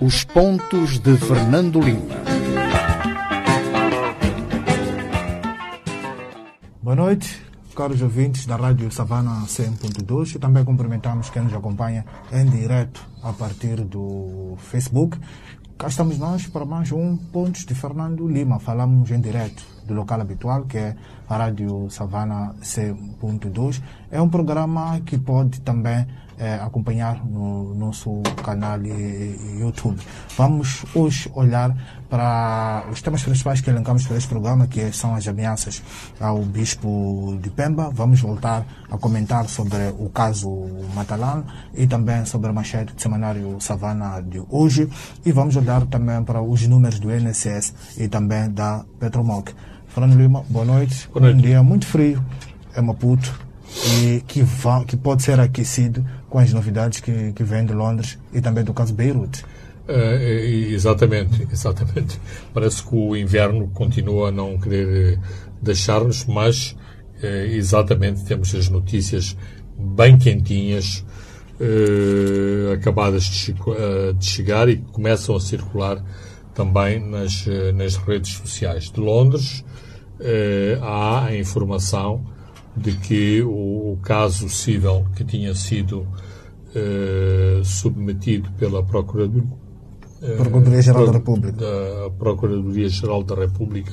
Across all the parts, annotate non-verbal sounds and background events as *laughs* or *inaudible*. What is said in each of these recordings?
Os pontos de Fernando Lima. Boa noite, caros ouvintes da Rádio Savana 100.2 e também cumprimentamos quem nos acompanha em direto a partir do Facebook. Cá estamos nós para mais um Pontos de Fernando Lima. Falamos em direto do local habitual, que é a Rádio Savana 100.2. É um programa que pode também é, acompanhar no nosso canal YouTube. Vamos hoje olhar para os temas principais que elencamos para este programa, que são as ameaças ao Bispo de Pemba. Vamos voltar a comentar sobre o caso Matalan e também sobre a manchete do semanário Savana de hoje. E vamos olhar também para os números do INSS e também da Petromoc. Fernando Lima, boa noite. Boa noite. Um dia muito frio em Maputo e que, va, que pode ser aquecido com as novidades que, que vêm de Londres e também do caso Beirut. Uh, exatamente, *laughs* exatamente. Parece que o inverno continua a não querer deixar-nos, mas uh, exatamente temos as notícias bem quentinhas, uh, acabadas de, de, chegar e que começam a circular também nas, nas redes sociais. De Londres há a informação de que o, o caso civil que tinha sido uh, submetido pela Procuradoria, uh, Procuradoria-Geral da República. Da Procuradoria-Geral da República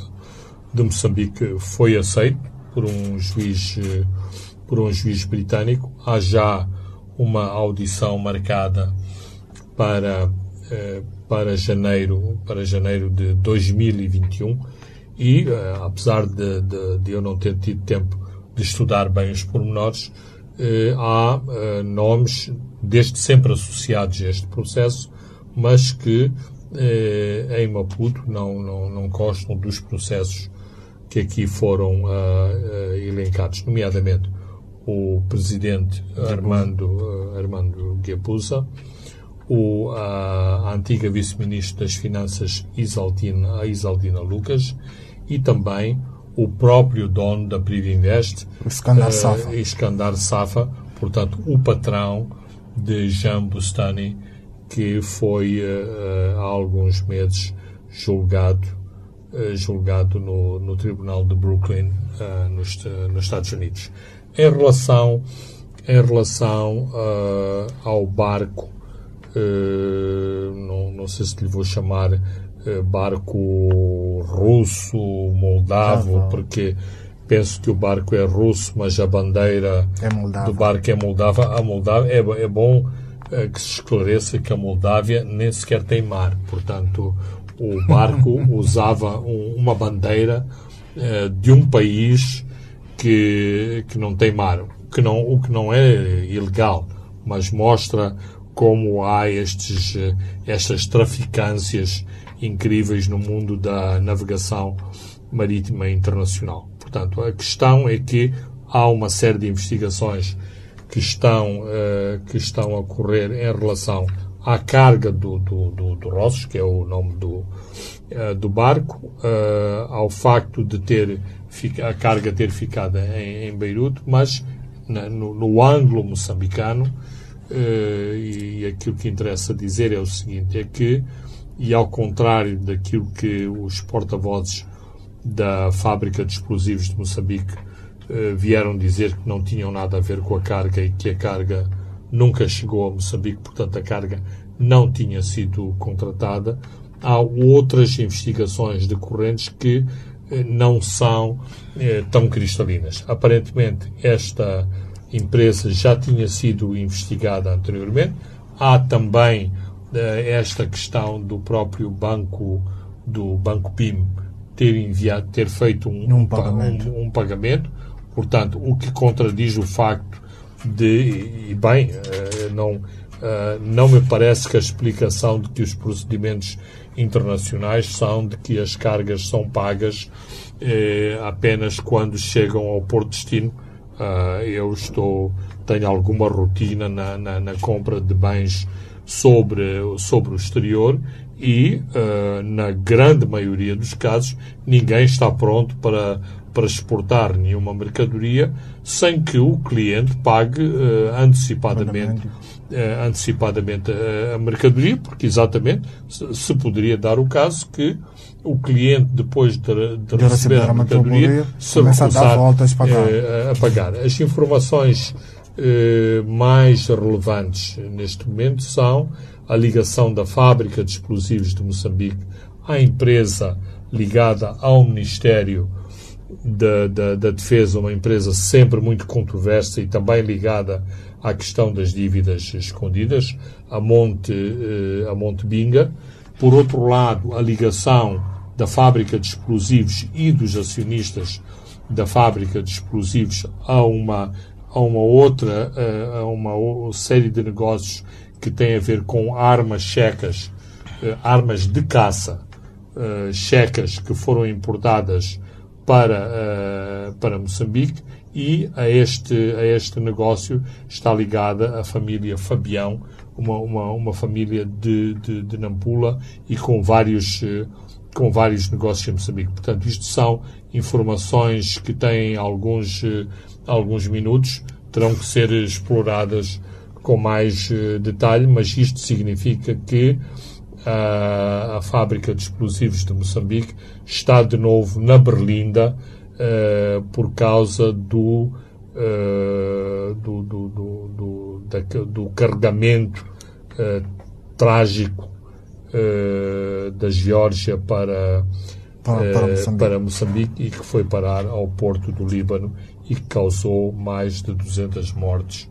de Moçambique foi aceito por um juiz, uh, por um juiz britânico. Há já uma audição marcada para, para, janeiro, para janeiro de 2021 e, apesar de, de, de eu não ter tido tempo de estudar bem os pormenores, eh, há eh, nomes desde sempre associados a este processo, mas que em Maputo não, não, não constam dos processos que aqui foram elencados, nomeadamente o presidente Armando, Armando Guepuza, o, a, a antiga vice-ministra das Finanças Isaltina, Isaldina Lucas e também o próprio dono da Privinvest, Iskandar uh, Safa. Iskandar Safa, portanto, o patrão de Jean Bustani, que foi uh, há alguns meses julgado, uh, julgado no, no Tribunal de Brooklyn, nos, nos, Estados Unidos. Em relação, em relação ao barco, não, não sei se lhe vou chamar eh, barco russo, moldavo, ah, porque penso que o barco é russo, mas a bandeira é do barco é moldava. A Moldávia é, é bom é, que se esclareça que a Moldávia nem sequer tem mar, portanto o barco *laughs* usava um, uma bandeira é, de um país que, que não tem mar, que não, o que não é ilegal, mas mostra como há estes, estas traficâncias incríveis no mundo da navegação marítima internacional. Portanto, a questão é que há uma série de investigações que estão, uh, que estão a ocorrer em relação à carga do, do, do, do Rossos, que é o nome do, uh, do barco, uh, ao facto de ter a carga ter ficado em, em Beirute, mas na, no, no ângulo moçambicano, e, e aquilo que interessa dizer é o seguinte, é que e ao contrário daquilo que os porta-vozes da fábrica de explosivos de Moçambique eh, vieram dizer que não tinham nada a ver com a carga e que a carga nunca chegou a Moçambique, portanto a carga não tinha sido contratada. Há outras investigações decorrentes que eh, não são eh, tão cristalinas. Aparentemente esta empresa já tinha sido investigada anteriormente. Há também esta questão do próprio banco do banco PIM ter enviado ter feito um, um, pagamento. Um, um, pagamento portanto o que contradiz o facto de e bem eh, não eh, não me parece que a explicação de que os procedimentos internacionais são de que as cargas são pagas eh, apenas quando chegam ao porto destino eu estou tenho alguma rotina na, na, na compra de bens sobre, sobre o exterior e, uh, na grande maioria dos casos, ninguém está pronto para para exportar nenhuma mercadoria sem que o cliente pague uh, antecipadamente, uh, antecipadamente a, a, mercadoria, porque exatamente se, se, poderia dar o caso que o cliente, depois de, de, de receber a mercadoria, se recusar a, a pagar. As informações mais relevantes neste momento são a ligação da fábrica de explosivos de Moçambique à empresa ligada ao Ministério da, da, da, Defesa, uma empresa sempre muito controversa e também ligada à questão das dívidas escondidas, a Monte, eh, a Monte Binga. Por outro lado, a ligação da fábrica de explosivos e dos acionistas da fábrica de explosivos a uma, a uma outra, eh, a uma série de negócios que tem a ver com armas checas, eh, armas de caça checas que foram importadas para, uh, para Moçambique e a este, a este negócio está ligada a família Fabião, uma, uma, uma família de, de, de Nampula e com vários, com vários negócios em Moçambique. Portanto, isto são informações que têm alguns, alguns minutos, terão que ser exploradas com mais detalhe, mas isto significa que a, a fábrica de explosivos de Moçambique está de novo na Berlinda uh, por causa do, uh, do, do, do, da, do, carregamento uh, trágico da Geórgia para, para, para, Moçambique. para Moçambique e que foi parar ao porto do Líbano e que causou mais de 200 mortes,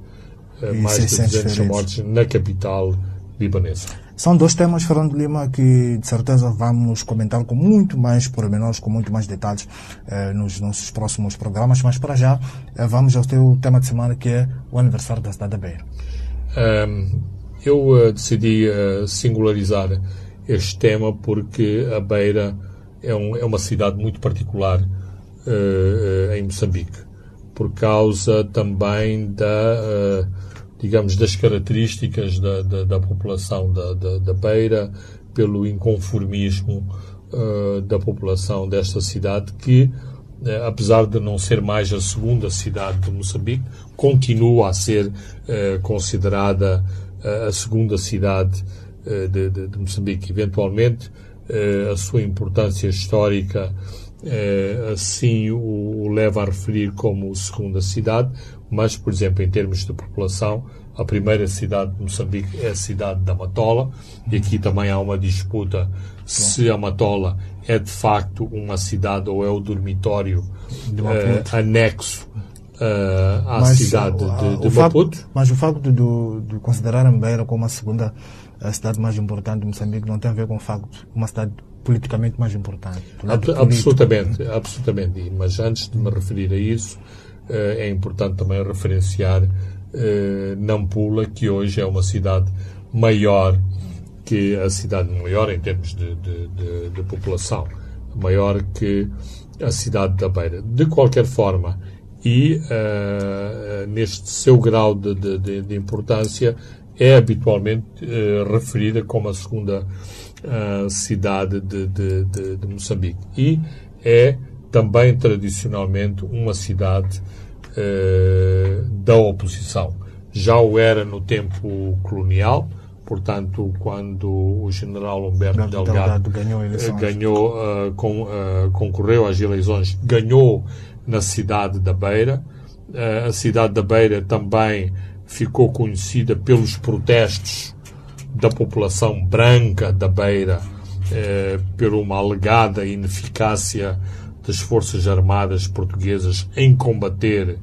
mais de 200 feridos. mortes na capital libanesa. São dois temas, Fernando Lima, que de certeza vamos comentar com muito mais pormenores, com muito mais detalhes eh, nos nossos próximos programas. Mas para já, eh, vamos ao teu tema de semana, que é o aniversário da cidade da Beira. Um, eu uh, decidi uh, singularizar este tema porque a Beira é, um, é uma cidade muito particular uh, em Moçambique, por causa também da digamos, das características da, da, da população da, da, da, Beira, pelo inconformismo uh, da população desta cidade, que, uh, apesar de não ser mais a segunda cidade de Moçambique, continua a ser considerada a segunda cidade de, de, de, Moçambique. Eventualmente, a sua importância histórica assim o, leva a referir como segunda cidade, mas, por exemplo, em termos de população, a primeira cidade de Moçambique é a cidade da Matola, e aqui também há uma disputa se a Matola é de facto uma cidade ou é o dormitório uh, anexo uh, à mas, cidade de, de Maputo. Facto, mas o facto de, de considerar Ambeira como a segunda a cidade mais importante de Moçambique não tem a ver com o facto de uma cidade politicamente mais importante. Ab absolutamente, absolutamente. Mas antes de me referir a isso, é importante também referenciar Nampula, que hoje é uma cidade maior que a cidade maior em termos de, de, de, de, população, maior que a cidade da Beira. De qualquer forma, e uh, neste seu grau de, importância, é habitualmente uh, referida como a segunda uh, cidade de, Moçambique. E é também tradicionalmente uma cidade uh, da oposição. Já o era no tempo colonial, portanto, quando o general Humberto Delgado, Delgado ganhou, uh, ganhou uh, com, concorreu às eleições, ganhou na cidade da Beira. a cidade da Beira também ficou conhecida pelos protestos da população branca da Beira eh, por uma alegada ineficácia das Forças Armadas Portuguesas em combater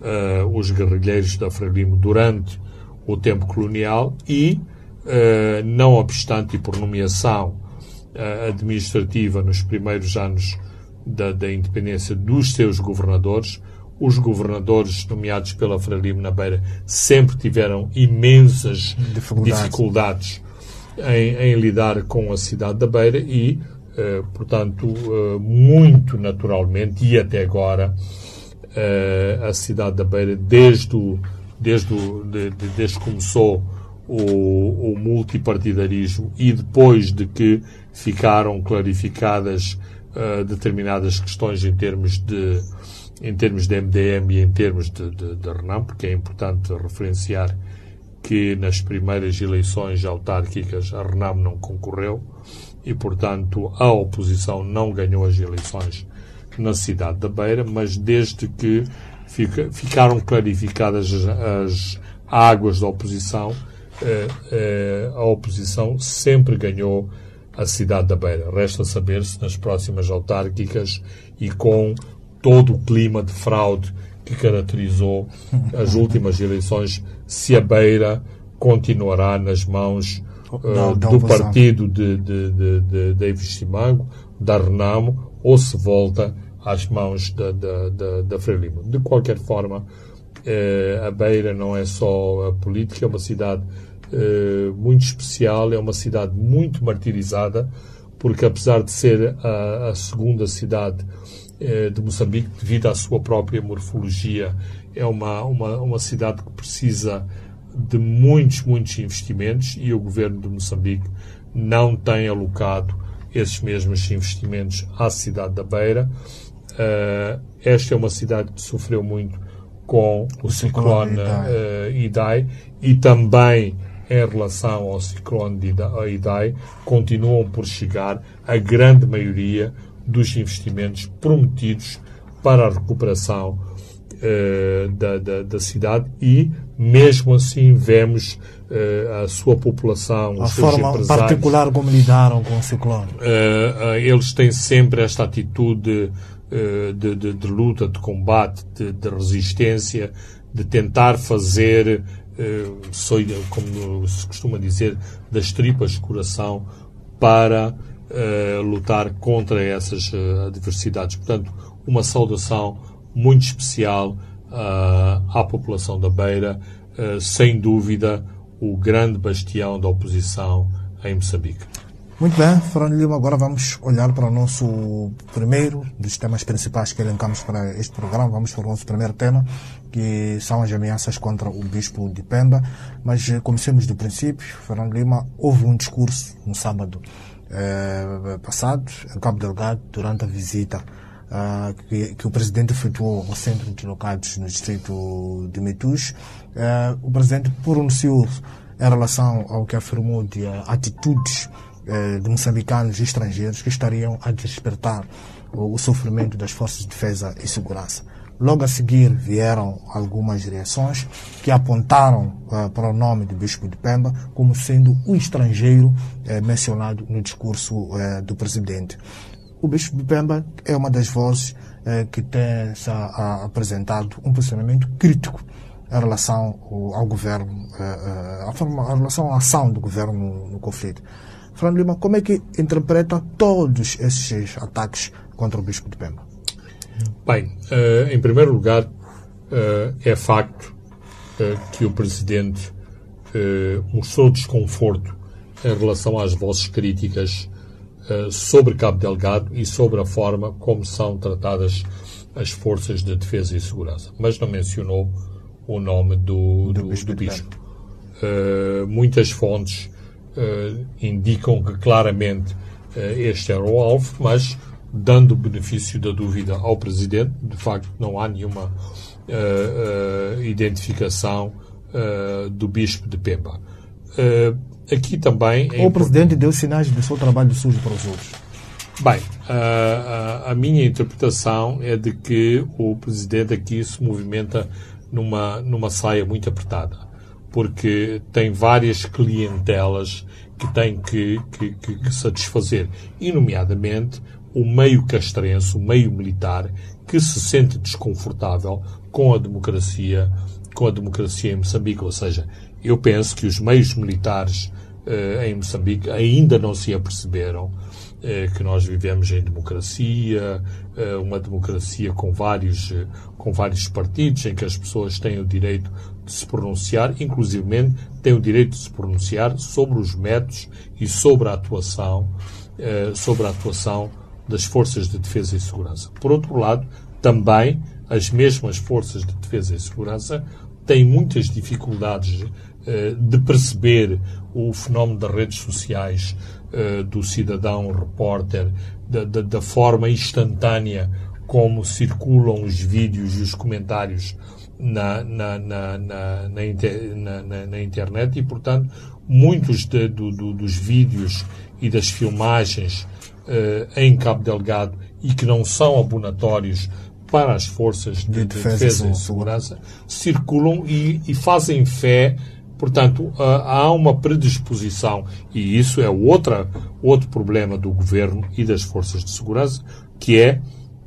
uh, os guerrilheiros da Frelimo durante o tempo colonial e, uh, não obstante e por nomeação uh, administrativa nos primeiros anos da, da, independência dos seus governadores, os governadores nomeados pela na Beira sempre tiveram imensas dificuldades, dificuldades em, em lidar com a cidade da Beira e eh, portanto, uh, muito naturalmente e até agora, uh, a cidade da Beira, desde, o, desde, o, de, de, desde que começou o, o, multipartidarismo e depois de que ficaram clarificadas uh, determinadas questões em termos de em termos de MDM e em termos de, de, de Renan, porque é importante referenciar que nas primeiras eleições autárquicas a Renam não concorreu e, portanto, a oposição não ganhou as eleições na cidade da Beira, mas desde que fica, ficaram clarificadas as, as águas da oposição, eh, eh, a oposição sempre ganhou a cidade da Beira. Resta saber se nas próximas autárquicas e com todo o clima de fraude que caracterizou as últimas eleições, se a Beira continuará nas mãos uh, do partido de, de, de, de David Simango, da Renamo, ou se volta às mãos da, da, da, da Frelimo. De qualquer forma, eh, a Beira não é só a política, é uma cidade eh, muito especial, é uma cidade muito martirizada, porque apesar de ser a, a segunda cidade de Moçambique, devido à sua própria morfologia, é uma, uma, uma cidade que precisa de muitos, muitos investimentos e o governo de Moçambique não tem alocado esses mesmos investimentos à cidade da Beira. Uh, esta é uma cidade que sofreu muito com o, o ciclone, ciclone uh, Idai e também em relação ao ciclone de Idai, continuam por chegar a grande maioria dos investimentos prometidos para a recuperação uh, da, da, da, cidade e, mesmo assim, vemos uh, a sua população, a forma particular como lidaram com o ciclone. Uh, eles têm sempre esta atitude de, de, de, luta, de combate, de, de, resistência, de tentar fazer, como se costuma dizer, das tripas de coração para uh, lutar contra essas uh, adversidades. Portanto, uma saudação muito especial uh, à população da Beira, sem dúvida o grande bastião da oposição em Moçambique. Muito bem, Fernando Lima, agora vamos olhar para o nosso primeiro dos temas principais que elencamos para este programa. Vamos para o nosso primeiro tema, que são as ameaças contra o Bispo de Pemba. Mas comecemos do princípio. Fernando Lima, houve um discurso no sábado eh, passado em Cabo Delgado durante a visita uh, que, que, o presidente efetuou ao centro de locados no distrito de Metus. Uh, o presidente pronunciou em relação ao que afirmou de uh, atitudes de moçambicanos e estrangeiros que estariam a despertar o, o sofrimento das forças de defesa e segurança. Logo a seguir vieram algumas reações que apontaram uh, para o nome do Bispo de Pemba como sendo o estrangeiro uh, mencionado no discurso uh, do presidente. O Bispo de Pemba é uma das vozes que tem se, apresentado um posicionamento crítico em relação ao, governo, a, forma, em relação à ação do governo no, no conflito. Fernando Lima, como é que interpreta todos esses ataques contra o Bispo de Pemba? Bem, uh, em primeiro lugar, uh, é facto uh, que o Presidente mostrou desconforto em relação às vozes críticas sobre Cabo Delgado e sobre a forma como são tratadas as forças de defesa e segurança, mas não mencionou o nome do, do, do bispo. Do bispo. muitas fontes indicam que claramente este era o alvo, mas dando o benefício da dúvida ao Presidente. De facto, não há nenhuma uh, uh, identificação uh, do Bispo de Pemba. aqui também. É o Presidente deu sinais do seu trabalho sujo para os outros. Bem, a, a minha interpretação é de que o Presidente aqui se movimenta numa, numa saia muito apertada, porque tem várias clientelas que tem que, que, que, que satisfazer, e nomeadamente o meio castrense, o meio militar, que se sente desconfortável com a democracia, com a democracia em Moçambique. Ou seja, eu penso que os meios militares uh, em Moçambique ainda não se aperceberam uh, que nós vivemos em democracia, uh, uma democracia com vários, com vários partidos, em que as pessoas têm o direito de se pronunciar, inclusive têm o direito de se pronunciar sobre os métodos e sobre a atuação, sobre a atuação das forças de defesa e segurança. Por outro lado, também as mesmas forças de defesa e segurança têm muitas dificuldades eh, de perceber o fenómeno das redes sociais uh, do cidadão repórter, da, da, da, forma instantânea como circulam os vídeos e os comentários na, na, na, na, na, inter, na internet e, portanto, muitos de, do, do, dos vídeos e das filmagens em Cabo Delgado e que não são abonatórios para as forças de, de defesa, defesa, e segurança circulam e, e fazem fé. Portanto, há uma predisposição, e isso é outra, outro problema do governo e das forças de segurança, que é,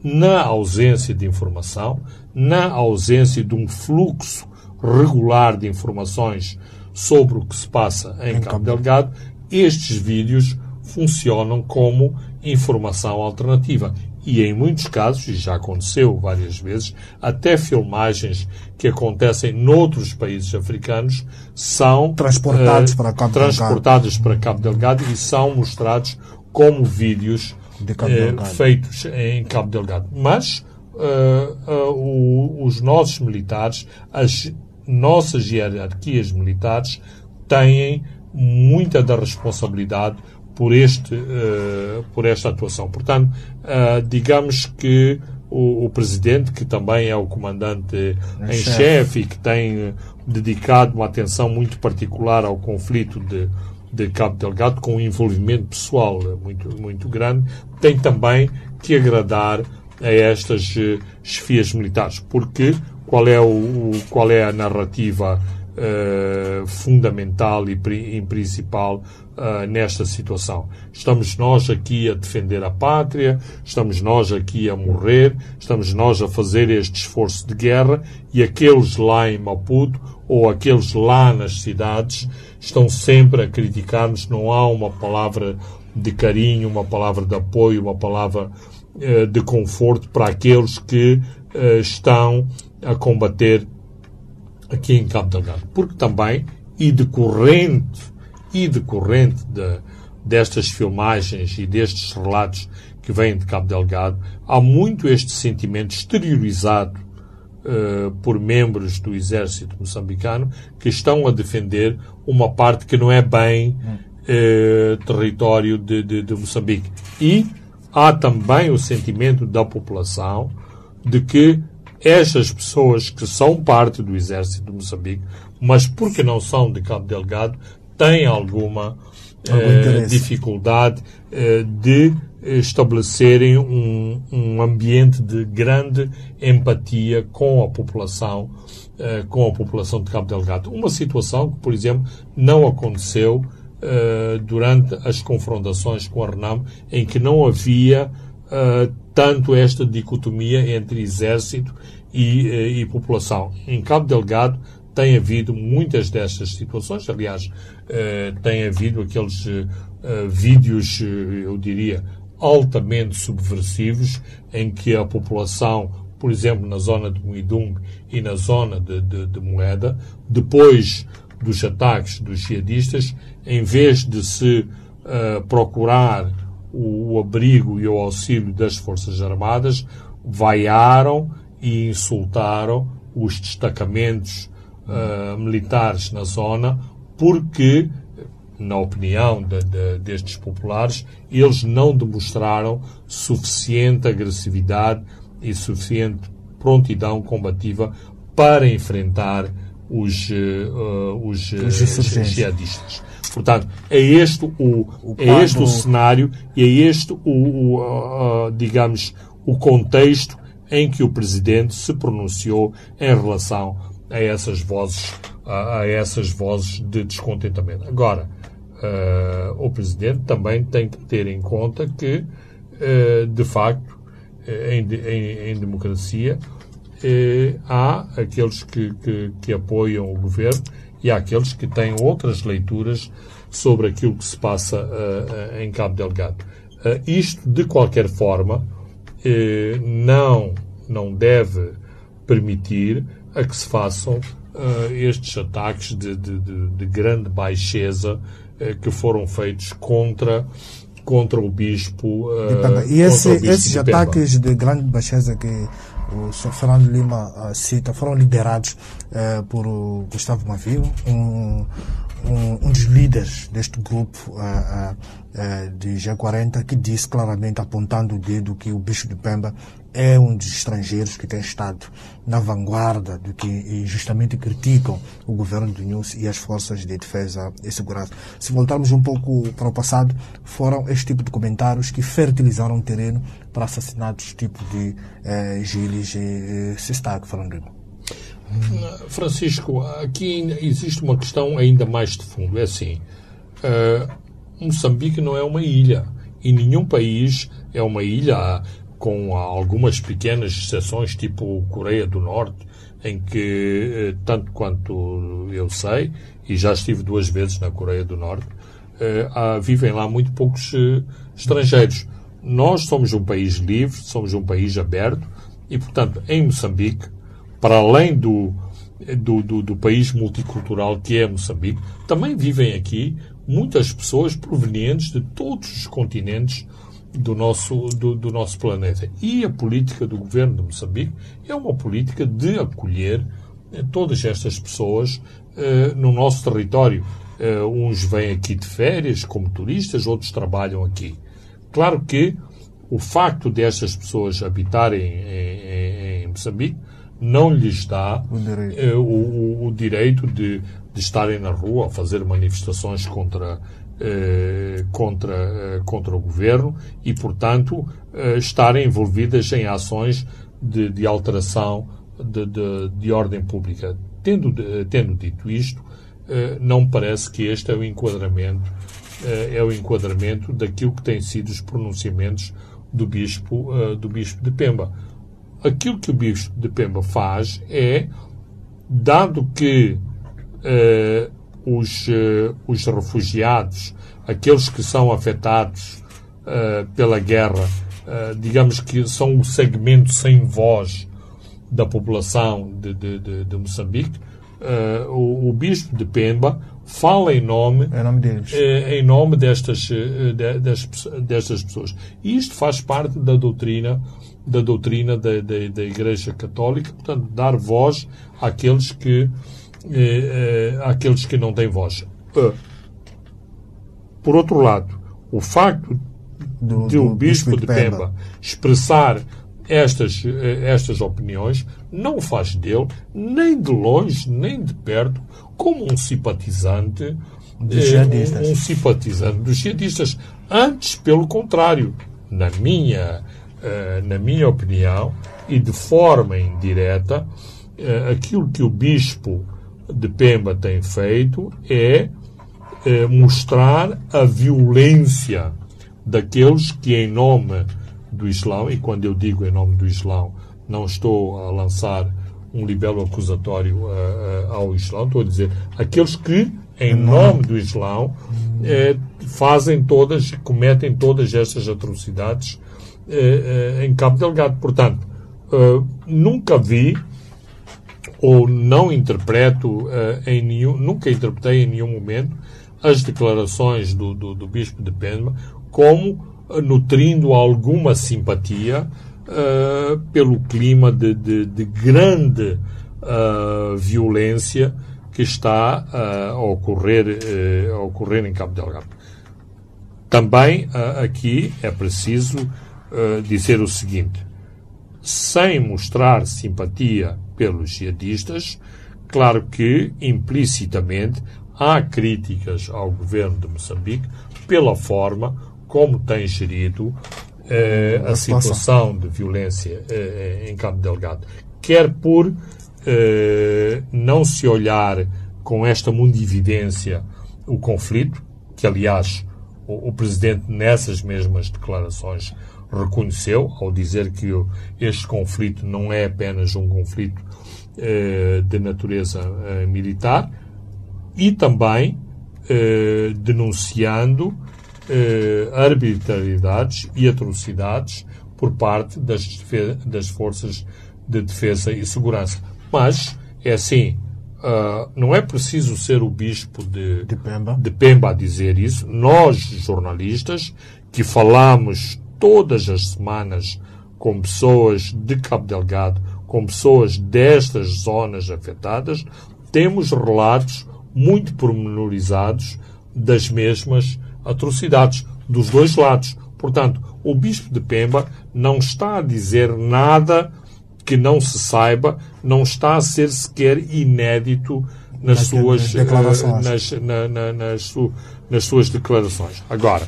na ausência de informação, na ausência de um fluxo regular de informações sobre o que se passa em, em Cabo Delgado, estes vídeos funcionam como informação alternativa. E em muitos casos, e já aconteceu várias vezes, até filmagens que acontecem noutros países africanos são transportados, uh, para, Cabo transportados para Cabo Delgado e são mostrados como vídeos uh, feitos em Cabo Delgado. Mas uh, o, os nossos militares, as nossas hierarquias militares, têm muita da responsabilidade por, este, uh, por esta atuação. Portanto, uh, digamos que o, o, Presidente, que também é o comandante em chefe e que tem dedicado uma atenção muito particular ao conflito de, de Cabo Delgado, com um envolvimento pessoal muito, muito grande, tem também que agradar a estas chefias militares. Porque qual é, o, o qual é a narrativa uh, fundamental e, e principal uh, nesta situação. Estamos nós aqui a defender a pátria, estamos nós aqui a morrer, estamos nós a fazer este esforço de guerra e aqueles lá em Maputo ou aqueles lá nas cidades estão sempre a criticar-nos. Não há uma palavra de carinho, uma palavra de apoio, uma palavra uh, de conforto para aqueles que uh, estão a combater aqui em Cabo Delgado. Porque também, e decorrente e decorrente de, destas filmagens e destes relatos que vêm de Cabo Delgado, há muito este sentimento exteriorizado uh, por membros do exército moçambicano que estão a defender uma parte que não é bem uh, território de, de, de Moçambique. E há também o sentimento da população de que estas pessoas que são parte do exército de Moçambique, mas porque não são de Cabo Delgado, têm alguma eh, dificuldade eh, de estabelecerem um, um, ambiente de grande empatia com a população, eh, com a população de Cabo Delgado. Uma situação que, por exemplo, não aconteceu durante as confrontações com a RENAM, em que não havia tanto esta dicotomia entre exército e, e população. Em Cabo Delgado tem havido muitas destas situações, aliás, eh, tem havido aqueles eh, vídeos, eh, eu diria, altamente subversivos, em que a população, por exemplo, na zona de Muidung e na zona de, de, de Moeda, depois dos ataques dos jihadistas, em vez de se procurar o, o, abrigo e o auxílio das Forças Armadas, vaiaram e insultaram os destacamentos uh, militares na zona, porque, na opinião de, de, destes populares, eles não demonstraram suficiente agressividade e suficiente prontidão combativa para enfrentar os, uh, os, os jihadistas. Portanto, é este o, o é este o cenário e é este o, o uh, digamos, o contexto em que o Presidente se pronunciou em relação a essas vozes, a, essas vozes de descontentamento. Agora, uh, o Presidente também tem que ter em conta que, uh, de facto, eh, em, em, em democracia, uh, há aqueles que, que, que, apoiam o governo e há aqueles que têm outras leituras sobre aquilo que se passa em Cabo Delgado. isto, de qualquer forma, não, não deve permitir a que se façam uh, estes ataques de, de, de, de grande baixeza uh, que foram feitos contra contra o bispo. Uh, e esse, bispo esses de ataques de grande baixeza que o Sr. Fernando Lima cita foram liderados por Gustavo Mavio, um, um, um dos líderes deste grupo uh, uh, uh, de G40 que disse claramente, apontando o dedo, que o bicho de Pemba é um dos estrangeiros que tem estado na vanguarda do que justamente criticam o governo do News e as forças de defesa e segurança. Se voltarmos um pouco para o passado, foram este tipo de comentários que fertilizaram o terreno para assassinatos tipo de eh, Gilles e eh, Sistag, falando Francisco, aqui existe uma questão ainda mais de fundo. É assim, uh, Moçambique não é uma ilha e nenhum país é uma ilha com algumas pequenas exceções, tipo Coreia do Norte, em que, uh, tanto quanto eu sei, e já estive duas vezes na Coreia do Norte, uh, vivem lá muito poucos estrangeiros. Nós somos um país livre, somos um país aberto e, portanto, em Moçambique, para além do, do, do, do, país multicultural que é Moçambique, também vivem aqui muitas pessoas provenientes de todos os continentes do nosso, do, do nosso planeta. E a política do governo de Moçambique é uma política de acolher eh, todas estas pessoas uh, no nosso território. Uh, uns vêm aqui de férias como turistas, outros trabalham aqui. Claro que o facto destas pessoas habitarem em, em, em Moçambique não lhes dá o, o, o direito de, de, estarem na rua a fazer manifestações contra, eh, contra, eh, contra o governo e, portanto, eh, estarem envolvidas em ações de, de alteração de, de, de, ordem pública. Tendo, tendo dito isto, eh, não me parece que este é o enquadramento eh, é o enquadramento daquilo que têm sido os pronunciamentos do bispo, do bispo de Pemba aquilo que o bispo de Pemba faz é, dado que uh, os, uh, os refugiados, aqueles que são afetados uh, pela guerra, digamos que são o segmento sem voz da população de, de, de, de Moçambique, o, o, bispo de Pemba fala em nome, em nome, deles. em nome destas, destas, destas pessoas. E isto faz parte da doutrina da doutrina da, da, da Igreja Católica, portanto, dar voz àqueles que, eh, eh, àqueles que não têm voz. Uh, por outro lado, o facto do, de o Bispo de Pemba, Pemba expressar estas, eh, estas opiniões não o faz dele, nem de longe, nem de perto, como um simpatizante dos eh, um, um simpatizante dos jihadistas. Antes, pelo contrário, na minha eh, na minha opinião, e de forma indireta, aquilo que o bispo de Pemba tem feito é eh, mostrar a violência daqueles que, em nome do Islão, e quando eu digo em nome do Islão, não estou a lançar um libelo acusatório uh, uh, ao Islão, estou a dizer aqueles que, em nome do Islão, fazem todas, cometem todas estas atrocidades em Cabo Delgado. Portanto, nunca vi ou não interpreto em nenhum, nunca interpretei em nenhum momento as declarações do, do, do Bispo de Pemba como nutrindo alguma simpatia uh, pelo clima de, de, de grande uh, violência que está uh, a, ocorrer, a ocorrer em Cabo Delgado. Também aqui é preciso uh, dizer o seguinte: sem mostrar simpatia pelos jihadistas, claro que implicitamente há críticas ao governo de Moçambique pela forma como tem gerido uh, a situação. de violência uh, em Cabo Delgado, quer por não se olhar com esta mundividência o conflito, que aliás o, o Presidente nessas mesmas declarações reconheceu ao dizer que este conflito não é apenas um conflito eh, de natureza eh, militar e também eh, denunciando eh, arbitrariedades e atrocidades por parte das, das forças de defesa e segurança. Mas, é assim, uh, não é preciso ser o bispo de, de, Pemba. de Pemba a dizer isso. Nós, jornalistas, que falamos todas as semanas com pessoas de Cabo Delgado, com pessoas destas zonas afetadas, temos relatos muito pormenorizados das mesmas atrocidades, dos dois lados. Portanto, o Bispo de Pemba não está a dizer nada que não se saiba, não está a ser sequer inédito nas suas declarações. Uh, nas, na, na, nas, nas, suas declarações. Agora,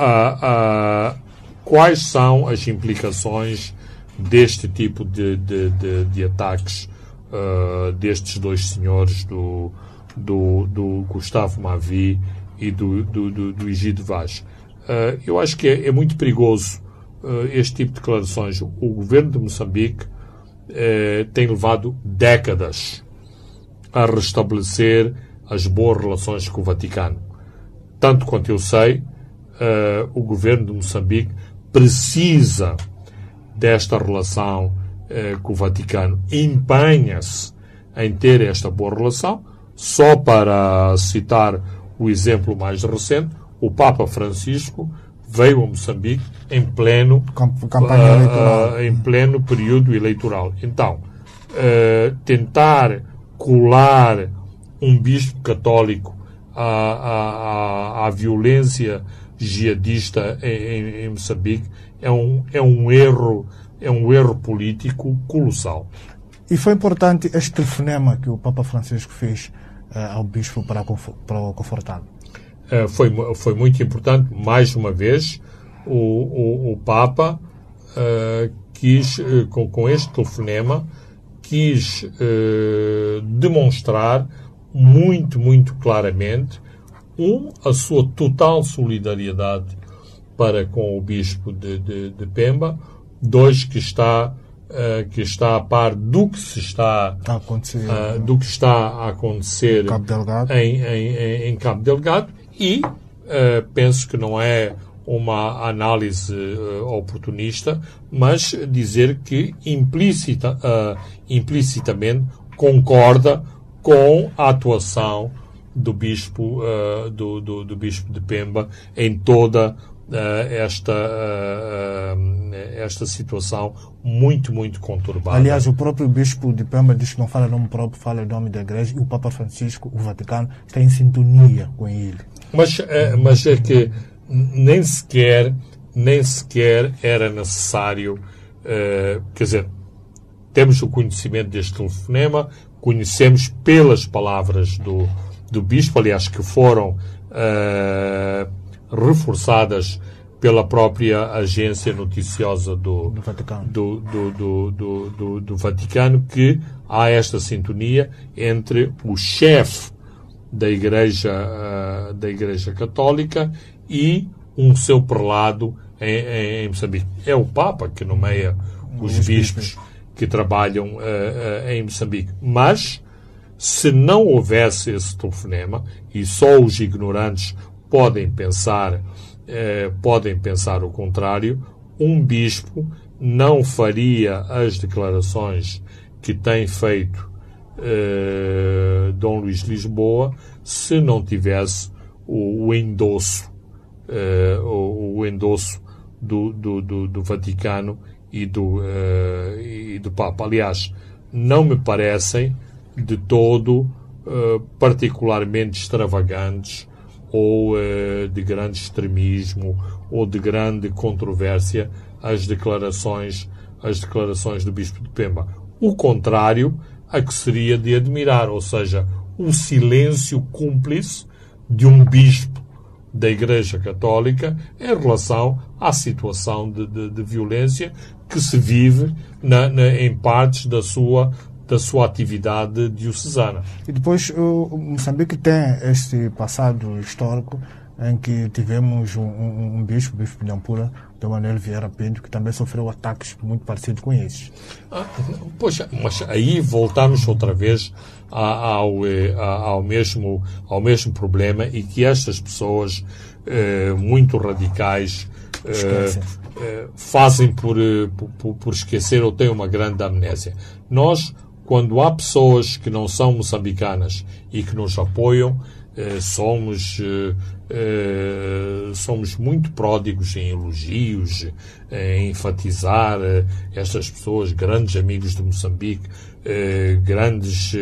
uh, uh, quais são as implicações deste tipo de, de, de, de ataques destes dois senhores, do, do, do Gustavo Mavi e do, do, do, do Vaz? eu acho que é, é muito perigoso este tipo de declarações. O governo de Moçambique tem levado décadas a restabelecer as boas relações com o Vaticano. Tanto quanto eu sei, uh, o governo de Moçambique precisa desta relação uh, com o Vaticano, empenha-se em ter esta boa relação. Só para citar o exemplo mais recente, o Papa Francisco veio a Moçambique em pleno campanha eleitoral. Uh, em pleno período eleitoral. Então, tentar colar um bispo católico à, à, à violência jihadista em, em, Moçambique é um, é um erro é um erro político colossal. E foi importante este telefonema que o Papa Francisco fez uh, ao bispo para, para o confortá-lo? Uh, foi, foi muito importante. Mais uma vez, o, o, o Papa uh, quis, com, com este telefonema, quis eh, demonstrar muito, muito claramente, um, a sua total solidariedade para com o bispo de, de, de Pemba, dois, que está Uh, que está a par do que se está a acontecer, uh, do que está a acontecer Cabo Delgado. Em, em, em Cabo Delgado e uh, penso que não é uma análise oportunista, mas dizer que implicita, implicitamente concorda com a atuação do bispo, uh, do, do, do, bispo de Pemba em toda esta, esta situação muito, muito conturbada. Aliás, o próprio bispo de Pemba diz que não fala nome próprio, fala nome da igreja e o Papa Francisco, o Vaticano, está em sintonia com ele. Mas, mas é que nem sequer, nem sequer era necessário, uh, quer dizer, temos o conhecimento deste telefonema, conhecemos pelas palavras do, do bispo, aliás, que foram uh, reforçadas pela própria agência noticiosa do, do Vaticano. Do, do, do, do, Vaticano, que há esta sintonia entre o chefe da Igreja, uh, da Igreja Católica e um seu prelado em, em, Moçambique. É o Papa que nomeia os, os bispos, que trabalham uh, uh, em Moçambique. Mas, se não houvesse esse telefonema, e só os ignorantes podem pensar, uh, podem pensar o contrário, um bispo não faria as declarações que tem feito Dom Luís Lisboa se não tivesse o, o endosso uh, o, o, endosso do, do, do, do, Vaticano e do, uh, e do Papa. Aliás, não me parecem de todo uh, particularmente extravagantes ou de grande extremismo ou de grande controvérsia as declarações as declarações do Bispo de Pemba. O contrário a que seria de admirar, ou seja, o silêncio cúmplice de um bispo da Igreja Católica em relação à situação de, de, de violência que se vive na, na, em partes da sua da sua atividade diocesana. E depois o Moçambique tem este passado histórico em que tivemos um, um, um bispo, o bispo de Nampula, de Manuel Vieira Pinto, que também sofreu ataques muito parecidos com esses. Ah, poxa, mas aí voltamos outra vez ao, eh, ao, mesmo, ao mesmo problema e que estas pessoas eh, muito radicais eh, eh fazem por, eh, por, por esquecer ou têm uma grande amnésia. Nós, quando há pessoas que não são moçambicanas e que nos apoiam, eh, somos, eh, eh, somos muito pródigos em elogios, em enfatizar estas pessoas, grandes amigos de Moçambique, grandes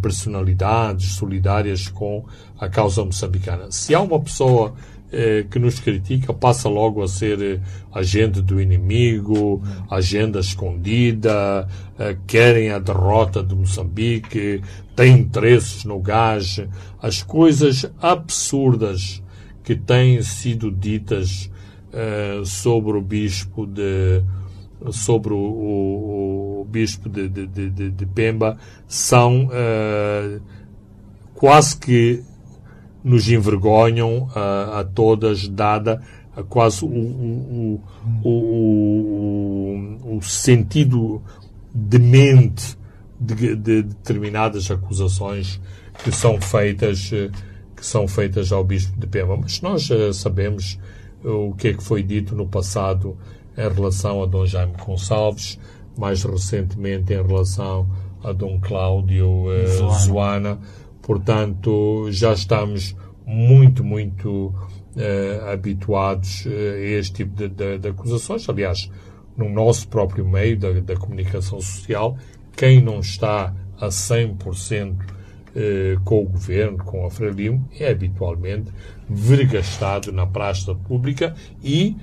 personalidades solidárias com a causa moçambicana. Se há uma pessoa que nos critica passa logo a ser eh, agente do inimigo, agenda escondida, eh, querem a derrota de Moçambique, têm interesses no gás, as coisas absurdas que têm sido ditas sobre o bispo de sobre o, o, o bispo de, de, de, de, Pemba são quase que nos envergonham a, a todas, dada a quase o, o, o, o, sentido demente de, de determinadas acusações que são feitas que são feitas ao bispo de Pema. Mas nós uh, sabemos uh, o que é que foi dito no passado em relação a Dom Jaime Gonçalves, mais recentemente em relação a Dom Cláudio uh, Zoana. Zoana Portanto, já estamos muito, muito uh, habituados uh, a este tipo de, de, de, acusações. Aliás, no nosso próprio meio da, da comunicação social, quem não está a 100% uh, com o governo, com a Frelimo, é habitualmente vergastado na praça pública e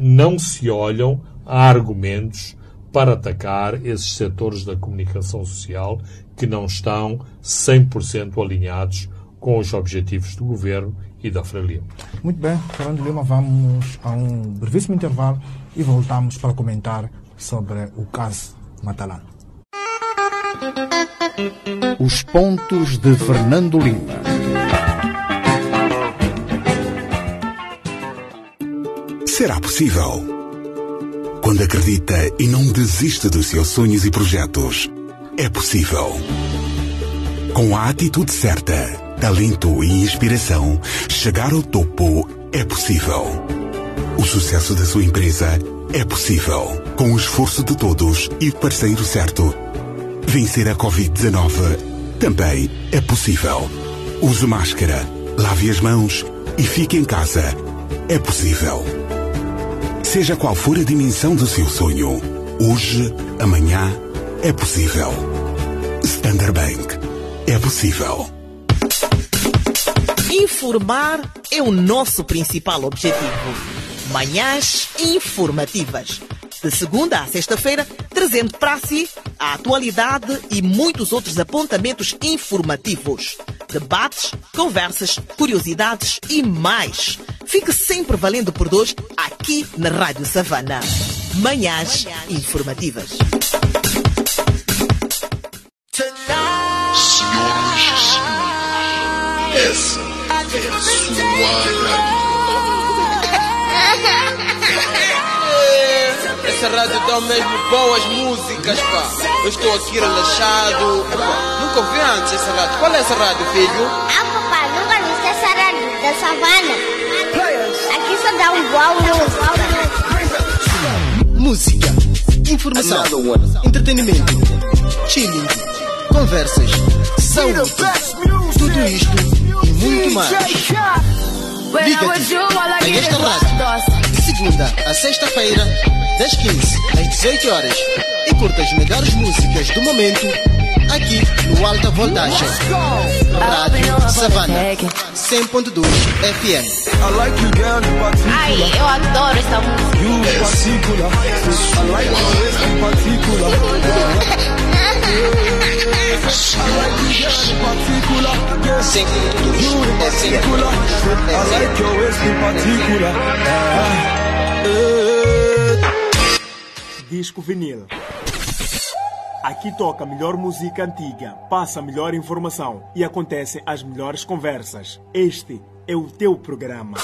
não se olham a argumentos para atacar esses setores da comunicação social que não estão 100% alinhados com os objetivos do governo e da Frelimo. Muito bem, Fernando Lima, vamos a um brevíssimo intervalo e voltamos para comentar sobre o caso Matalano. Os pontos de Fernando Lima. Será possível? Quando acredita e não desiste dos seus sonhos e projetos é possível. Com a atitude certa, talento e inspiração, chegar ao topo é possível. O sucesso da sua empresa é possível. Com o esforço de todos e o parceiro certo. Vencer a Covid-19 também é possível. Use máscara, lave as mãos e fique em casa. É possível. Seja qual for a dimensão do seu sonho, hoje, amanhã, é possível. Standard Bank. É possível. Informar é o nosso principal objetivo. Manhãs informativas. De segunda a sexta-feira, trazendo para si a atualidade e muitos outros apontamentos informativos. Debates, conversas, curiosidades e mais. Fique sempre valendo por dois aqui na Rádio Savana. Manhãs informativas. Essa é a sua rádio. Essa rádio dá mesmo boas músicas, pá. Eu estou aqui relaxado. nunca ouvi antes essa rádio. Qual é essa rádio, filho? Ah, papai, nunca viste essa rádio da savana? Aqui só dá um boa música. Música, informação, entretenimento, chilling, conversas, saúde. Tudo isto e muito mais. Liga-te a esta rádio. De segunda a sexta-feira, das 15 às 18 horas. E curta as melhores músicas do momento aqui no Alta Voltagem. Rádio Savana 100.2 FM. Ai, eu adoro essa música. Disco vinil. Aqui toca melhor música antiga, passa melhor informação e acontecem as melhores conversas. Este é o teu programa.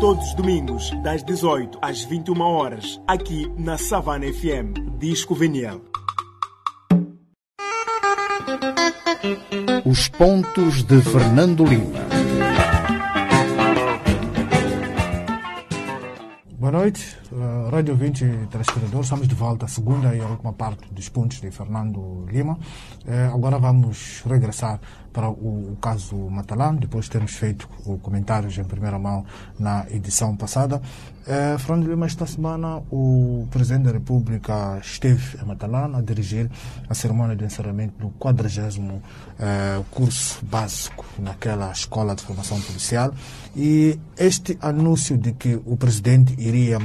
Todos os domingos, das 18 às 21 horas, aqui na Savana FM, Disco Venial. Os pontos de Fernando Lima. Boa noite, uh, Rádio 20 e telespectadores. Estamos de volta à segunda e última parte dos pontos de Fernando Lima. Uh, agora vamos regressar para o, caso Matalan, depois de termos feito comentários em primeira mão na edição passada. Uh, Fernando Lima, esta semana o Presidente da República esteve em Matalan a dirigir a cerimônia de encerramento do 40 uh, curso básico naquela escola de formação policial e este anúncio de que o Presidente iria a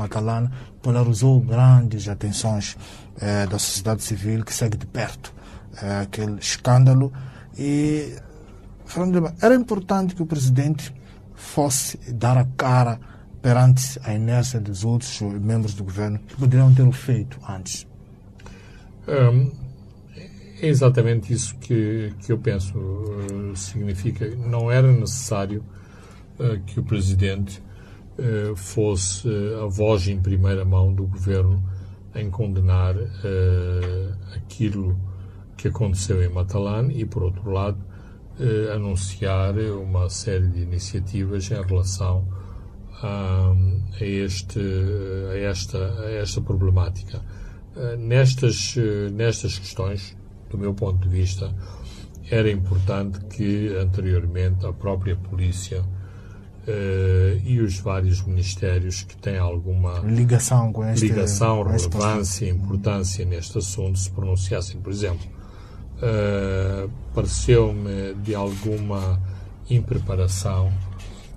Polarizou grandes atenções uh, da sociedade civil que segue de perto aquele escândalo e, era importante que o presidente fosse dar a cara perante a inércia dos outros membros do governo que poderiam ter feito antes. Um, é exatamente isso que, que eu penso. Uh, significa não era necessário uh, que o presidente fosse a voz em primeira mão do governo em condenar aquilo que aconteceu em Matalan e, por outro lado, eh, anunciar uma série de iniciativas em relação a, a, este, a, esta, a esta problemática. Eh, nestas, eh, nestas questões, do meu ponto de vista, era importante que anteriormente a própria polícia uh, e os vários ministérios que têm alguma ligação com este, ligação, relevância, importância neste assunto se pronunciassem. Por exemplo, uh, pareceu-me de alguma impreparação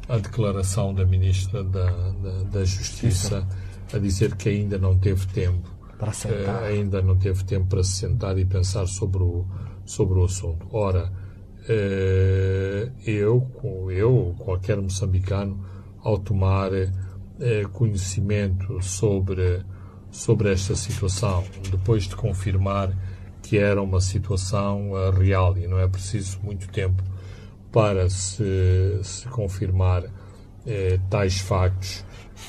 a declaração da Ministra da, da, da Justiça a dizer que ainda não teve tempo para sentar. Uh, ainda não teve tempo para se sentar e pensar sobre o, sobre o assunto. Ora, eu, eu, qualquer moçambicano, ao tomar uh, conhecimento sobre, sobre esta situação, depois de confirmar que era uma situação uh, real e não é preciso muito tempo para se, se confirmar uh, tais factos.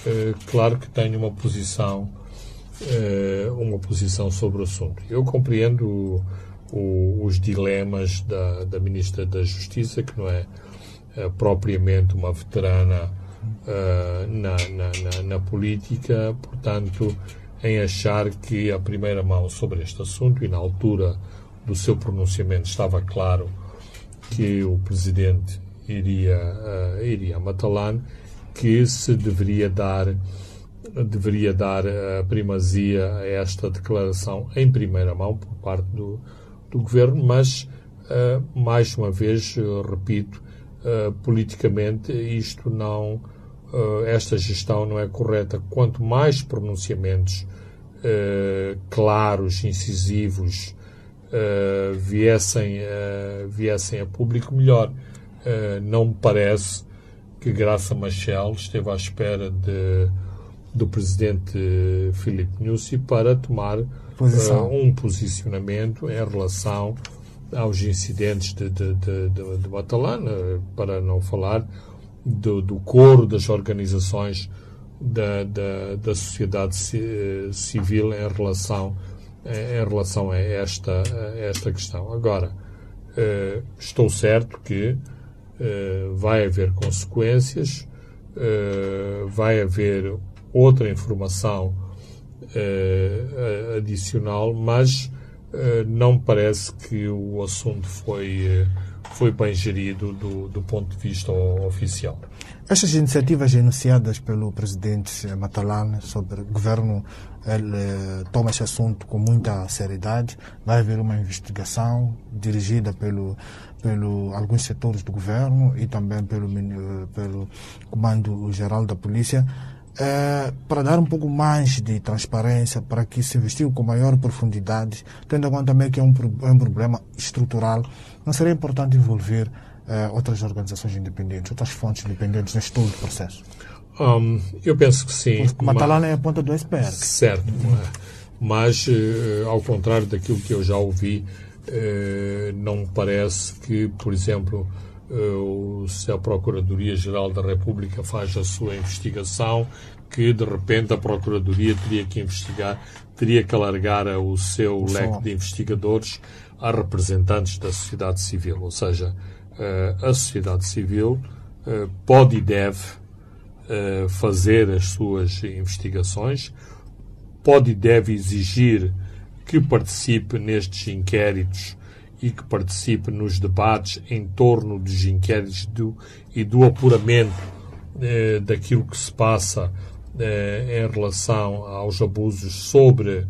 Uh, claro que tenho uma posição uma posição sobre o assunto. Eu compreendo o, os dilemas da, da Ministra da Justiça, que não é propriamente uma veterana na, na, na, na política, portanto, em achar que a primeira mão sobre este assunto e na altura do seu pronunciamento estava claro que o presidente iria uh, iria a Matalan que se deveria dar deveria dar a primazia a esta declaração em primeira mão por parte do, do governo, mas uh, mais uma vez repito uh, politicamente isto não esta gestão não é correta. Quanto mais pronunciamentos claros, incisivos, viessem, viessem a público, melhor. não me parece que Graça Machel esteve à espera de, do presidente Filipe Nussi para tomar um posicionamento em relação aos incidentes de, de, de, de, de Batalana, para não falar do, do coro das organizações da, da, da sociedade civil em relação, em relação a, esta, a esta questão. Agora, eh, estou certo que eh, vai haver consequências, eh, vai haver outra informação adicional, mas não me parece que o assunto foi foi bem gerido do, do ponto de vista oficial. Estas iniciativas enunciadas pelo presidente Matalan sobre o governo, ele toma este assunto com muita seriedade. Vai haver uma investigação dirigida pelo, pelo alguns setores do governo e também pelo, pelo Comando Geral da Polícia. É, para dar um pouco mais de transparência, para que se investigue com maior profundidade, tendo em conta também que é um, é um problema estrutural não seria importante envolver uh, outras organizações independentes, outras fontes independentes neste todo o processo? Um, eu penso que sim. Matalana é a ponta do iceberg. Certo. Mas, uh, ao contrário daquilo que eu já ouvi, uh, não me parece que, por exemplo, se a Procuradoria-Geral da República faz a sua investigação, que de repente a Procuradoria teria que investigar, teria que alargar o seu leque de investigadores a representantes da sociedade civil. Ou seja, a sociedade civil pode e deve fazer as suas investigações, pode e deve exigir que participe nestes inquéritos e que participe nos debates em torno dos inquéritos do, e do apuramento eh, daquilo que se passa eh, em relação aos abusos sobre,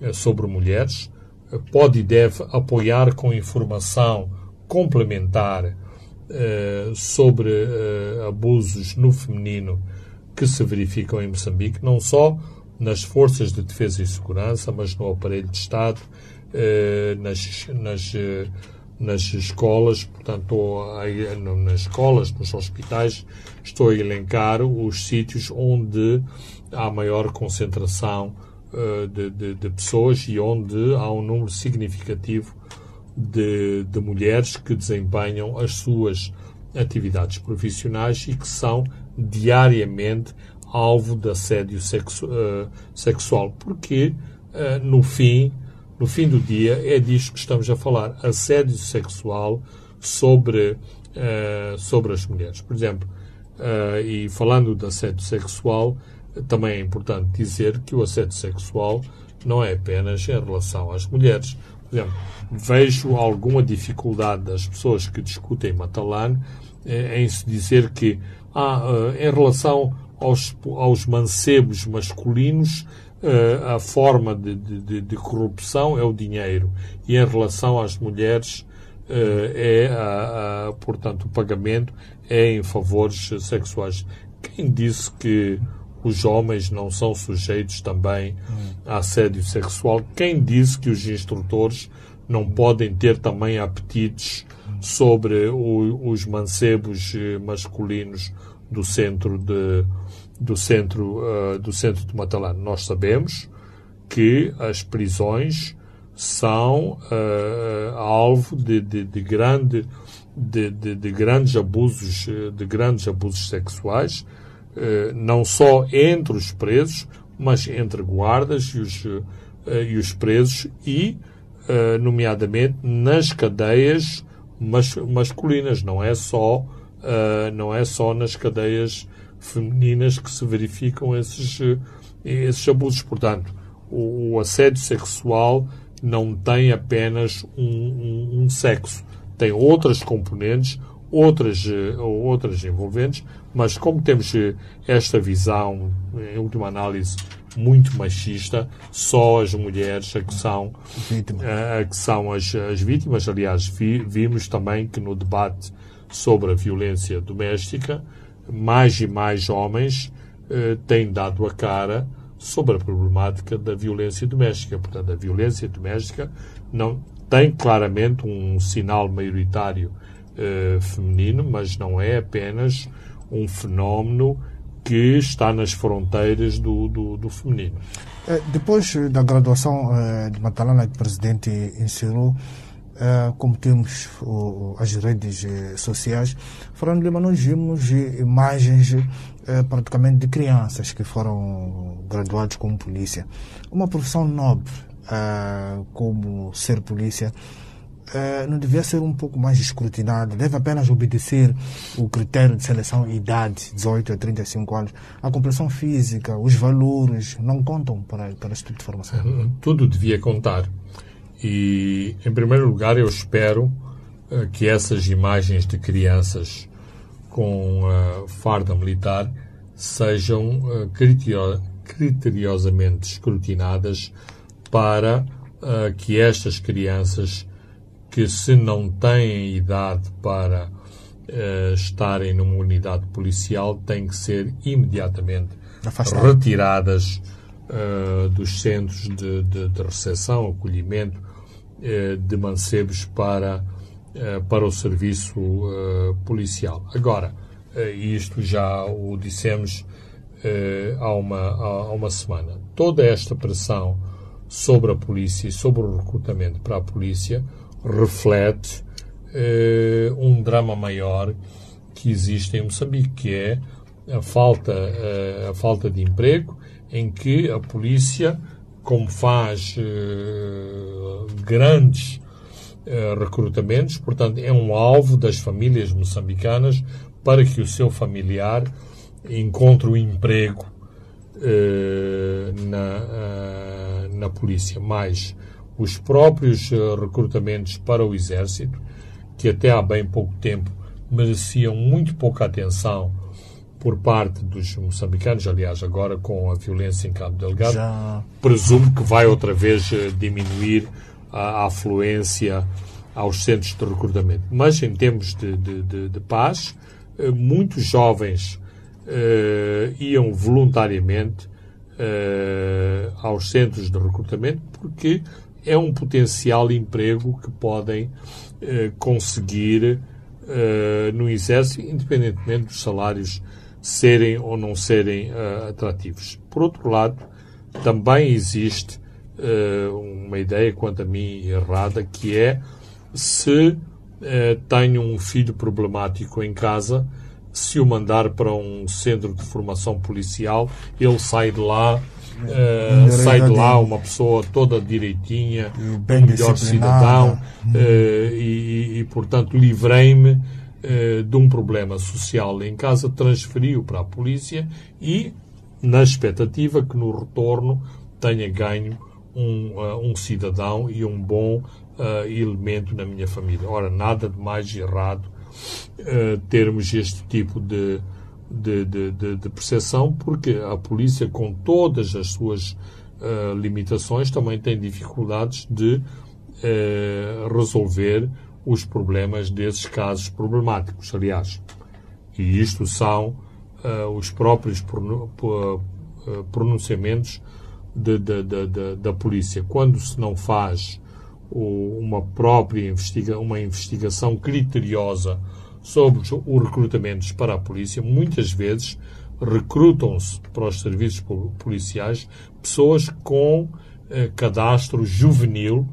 eh, sobre mulheres, pode e deve apoiar com informação complementar eh, sobre eh, abusos no feminino que se verificam em Moçambique, não só nas forças de defesa e segurança, mas no aparelho de Estado, eh, nas, nas, eh, nas escolas, portanto, nas escolas, nos hospitais, estou a elencar os sítios onde há maior concentração eh, de, de, de, pessoas e onde há um número significativo de, de mulheres que desempenham as suas atividades profissionais e que são diariamente alvo de assédio sexu uh, sexual, porque uh, no fim, no fim do dia é disto que estamos a falar, assédio sexual sobre uh, sobre as mulheres. Por exemplo, e falando de assédio sexual, também é importante dizer que o assédio sexual não é apenas em relação às mulheres. Por exemplo, vejo alguma dificuldade das pessoas que discutem Matalan em se dizer que ah, em relação aos, aos mancebos masculinos, uh, a forma de, de, de, corrupção é o dinheiro e em relação às mulheres uh, é, a, a, portanto, o pagamento é em favores sexuais. Quem disse que os homens não são sujeitos também a assédio sexual? Quem disse que os instrutores não podem ter também apetites sobre o, os mancebos eh, masculinos do centro de, do centro, uh, do centro de Matalano. Nós sabemos que as prisões são uh, alvo de, de, de grande, de, de, de, grandes abusos, de grandes abusos sexuais, uh, não só entre os presos, mas entre guardas e os, e os presos e, nomeadamente, nas cadeias mas, masculinas. Não é só, não é só nas cadeias femininas que se verificam esses, esses abusos. Portanto, o, o assédio sexual não tem apenas um, um, um, sexo, tem outras componentes, outras, outras envolventes, mas como temos esta visão, em última análise, muito machista, só as mulheres a que são, a, a que são as, as vítimas. Aliás, vi, vimos também que no debate sobre a violência doméstica, mais e mais homens eh, têm dado a cara sobre a problemática da violência doméstica. Portanto, a violência doméstica não tem claramente um sinal maioritário eh, feminino, mas não é apenas um fenómeno que está nas fronteiras do, do, do feminino. Eh, depois da graduação eh, de Matalana, que o presidente Uh, como temos as redes uh, sociais, Fernando Lima, nós vimos imagens eh, praticamente de crianças que foram graduadas como polícia. Uma profissão nobre como ser polícia não devia ser um pouco mais escrutinada, deve apenas obedecer o critério de seleção idade, 18 a 35 anos. A compreensão física, os valores não contam para, para esse tipo de formação. Tudo devia contar e, em primeiro lugar, eu espero uh, que essas imagens de crianças com uh, farda militar sejam uh, criterio criteriosamente escrutinadas para uh, que estas crianças, que se não têm idade para estarem numa unidade policial, têm que ser imediatamente Afastado. retiradas dos centros de, de, de recepção, acolhimento eh, de mancebos para, eh, para o serviço eh, policial. Agora, isto já o dissemos há, uma, há uma semana, toda esta pressão sobre a polícia e sobre o recrutamento para a polícia reflete eh, um drama maior que existe em Moçambique, que é a falta, a falta de emprego, em que a polícia, como faz grandes recrutamentos, portanto, é um alvo das famílias moçambicanas para que o seu familiar encontre o um emprego na, na polícia. Mas os próprios recrutamentos para o exército, que até há bem pouco tempo mereciam muito pouca atenção por parte dos moçambicanos, aliás, agora com a violência em Cabo Delgado, Já... presumo que vai outra vez diminuir a afluência aos centros de recrutamento. Mas em termos de, de, de, de paz, muitos jovens uh, iam voluntariamente uh, aos centros de recrutamento porque é um potencial emprego que podem uh, conseguir no Exército, independentemente dos salários serem ou não serem atrativos. Por outro lado, também existe uma ideia, quanto a mim, errada, que é se tenho um filho problemático em casa, se o mandar para um centro de formação policial, ele sai de lá, uh, sai de lá uma pessoa toda direitinha, um melhor cidadão, uh, e, e, portanto, livrei-me uh, de um problema social em casa, transferi-o para a polícia e, na expectativa que no retorno tenha ganho um, um cidadão e um bom elemento na minha família. Ora, nada de mais errado uh, termos este tipo de, de, de, de, de percepção, porque a polícia, com todas as suas uh, limitações, também tem dificuldades de uh, resolver os problemas desses casos problemáticos, aliás. E isto são os próprios pronunciamentos de, de, de, da polícia. Quando se não faz uma própria investiga uma investigação criteriosa sobre os recrutamentos para a polícia, muitas vezes recrutam-se para os serviços policiais pessoas com eh, cadastro juvenil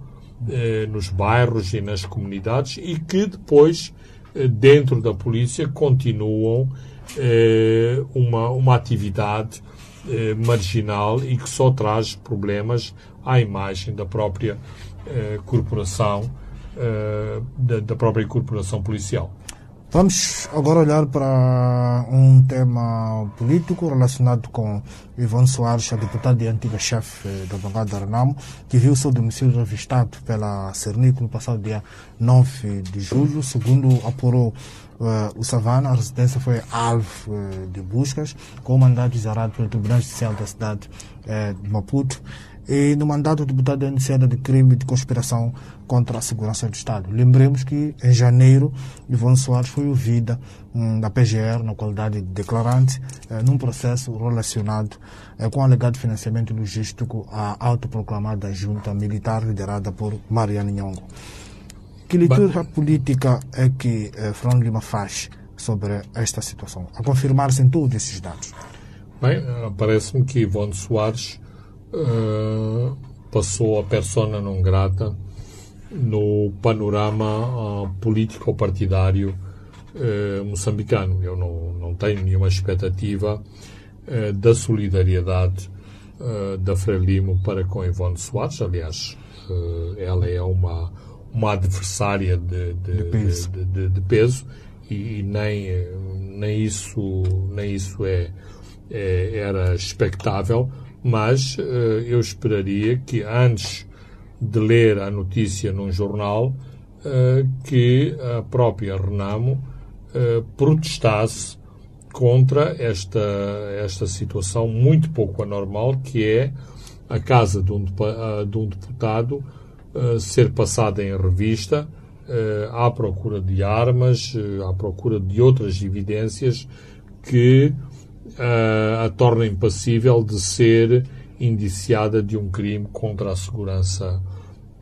eh, nos bairros e nas comunidades e que depois, eh, dentro da polícia, continuam eh, uma, uma atividade marginal e que só traz problemas à imagem da própria corporação, da, própria corporação policial. Vamos agora olhar para um tema político relacionado com Ivone Soares, a deputada e antiga chefe da bancada Renamo, que viu seu domicílio revistado pela Cernic no passado dia 9 de julho. Segundo apurou Uh, o Savana, a residência foi alvo uh, de buscas, com o mandato exarado pelo Tribunal Judicial da cidade uh, de Maputo e no mandato de deputada iniciada de crime de conspiração contra a segurança do Estado. Lembremos que em janeiro Ivone Soares foi ouvida hum, na PGR na qualidade de declarante eh, num processo relacionado eh, com alegado financiamento logístico à autoproclamada junta militar liderada por Mariana Nhongo. Que leitura política é que eh, Fernando Lima faz sobre esta situação, a confirmar-se em todos esses dados? Bem, parece-me que Ivone Soares uh, passou a persona non grata no panorama uh, político-partidário uh, moçambicano. Eu não, não tenho nenhuma expectativa da solidariedade da Frelimo para com Ivone Soares. Aliás, ela é uma, uma adversária de, de, de peso, de, de, peso e, e, nem, nem, isso, nem isso é, é era expectável mas uh, eu esperaria que antes de ler a notícia num jornal, uh, que a própria Renamo uh, protestasse contra esta, esta situação muito pouco anormal, que é a casa de um, de um deputado ser passada em revista à procura de armas, à procura de outras evidências que a, a torna impassível de ser indiciada de um crime contra a segurança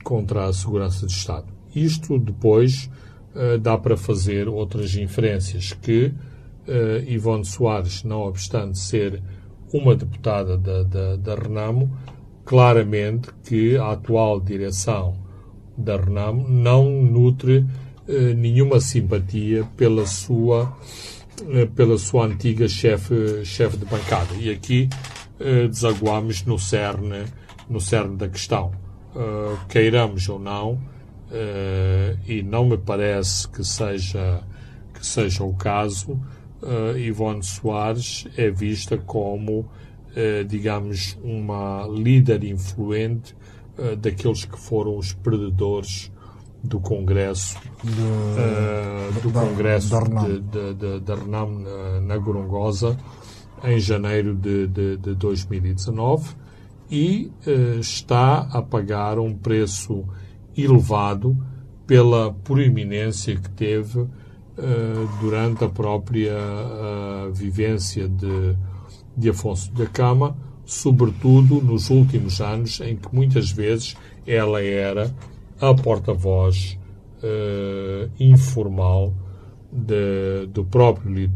contra a segurança do Estado. Isto depois uh, dá para fazer outras inferências que uh, Ivone Soares, não obstante ser uma deputada da, da, da Renamo, claramente que a atual direção da Renamo não nutre eh, nenhuma simpatia pela sua, eh, pela sua antiga chefe, chefe de bancada. E aqui eh, desaguamos no cerne, no cerne da questão. Eh, queiramos ou não, eh, e não me parece que seja, que seja o caso, uh, Ivone Soares é vista como, uh, digamos, uma líder influente uh, daqueles que foram os perdedores do Congresso de, do Congresso de, de, de, de Renam na, na Gorongosa em janeiro de, de, de 2019 e está a pagar um preço elevado pela proeminência que teve uh, durante a própria uh, vivência de, de Afonso da Cama, sobretudo nos últimos anos, em que muitas vezes ela era a porta-voz uh, informal de, do, próprio,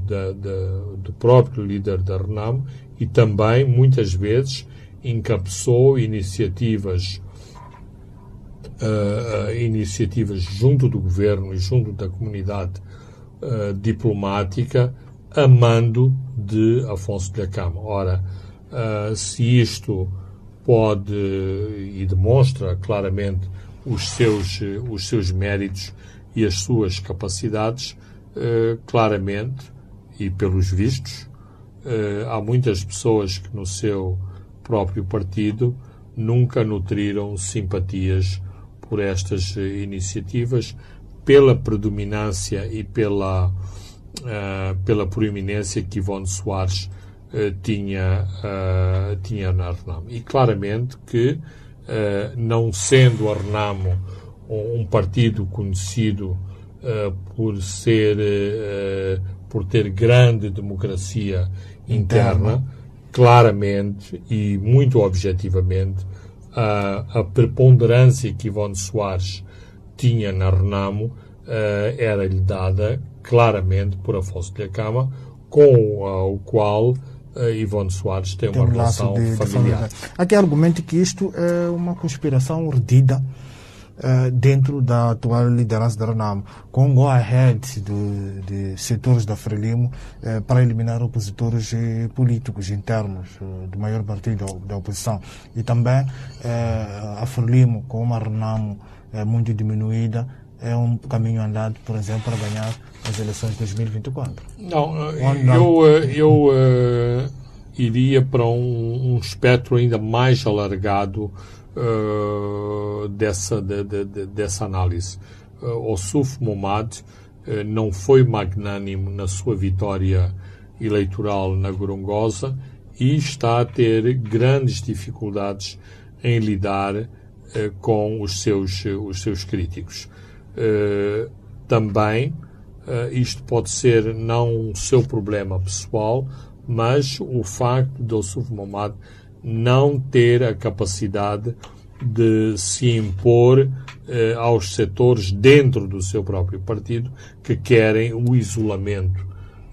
do próprio líder da RENAM e também, muitas vezes, encabeçou iniciativas uh, iniciativas junto do governo e junto da comunidade uh, diplomática a mando de Afonso de Cama. Ora, uh, se isto pode e demonstra claramente os seus, os seus méritos e as suas capacidades, uh, claramente, e pelos vistos, uh, há muitas pessoas que no seu próprio partido nunca nutriram simpatias por estas iniciativas, pela predominância e pela, pela proeminência que Ivone Soares tinha, tinha na Renamo. E claramente que, não sendo a Renamo um, um partido conhecido por ser por ter grande democracia interna, interna, claramente e muito objetivamente a, a preponderância que Ivone Soares tinha na Renamo uh, era-lhe dada claramente por Afonso de Acama, com uh, o qual uh, Ivone Soares tem, tem uma um relação de, familiar. De Há quem argumente que isto é uma conspiração urdida uh, dentro da atual liderança da Renamo, com go-ahead de, de, setores da Frelimo uh, para eliminar opositores políticos internos do maior partido da, da oposição. E também a Frelimo, com uma Renamo muito diminuída, é um caminho andado, por exemplo, para ganhar as eleições de 2024. Não, eu, eu iria para um, um espectro ainda mais alargado uh, dessa, de, de, dessa análise. Uh, Ossuf Momad uh, não foi magnânimo na sua vitória eleitoral na Gorongosa e está a ter grandes dificuldades em lidar uh, com os seus, os seus críticos. Também isto pode ser não o seu problema pessoal, mas o facto de Ossuf Momad não ter a capacidade de se impor eh, aos setores dentro do seu próprio partido que querem o isolamento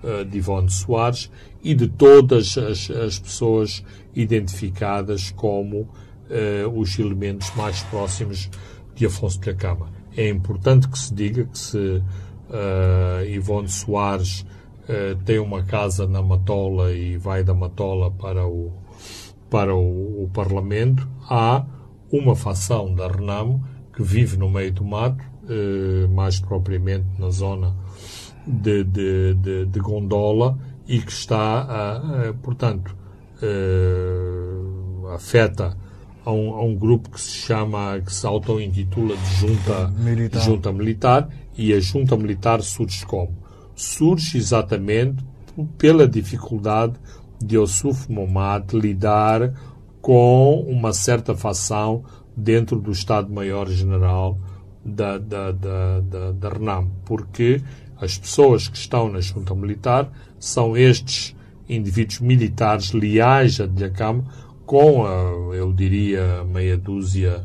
eh, de Ivone Soares e de todas as, as pessoas identificadas como eh, os elementos mais próximos de Afonso de Cama. É importante que se diga que se uh, Ivone Soares uh, tem uma casa na Matola e vai da Matola para o para o, o Parlamento, há uma facção da Renamo que vive no meio do mato, eh, mais propriamente na zona de, de, de, de Gondola, e que está, portanto, afeta a um, a um, grupo que se chama, que se auto-intitula de junta militar. junta militar, e a junta militar surge como? Surge exatamente pela dificuldade de Yusuf Momad lidar com uma certa facção dentro do Estado-Maior-General da, da, da, da, da RENAM, porque as pessoas que estão na junta militar são estes indivíduos militares leais a Diacam, com, a, eu diria, meia dúzia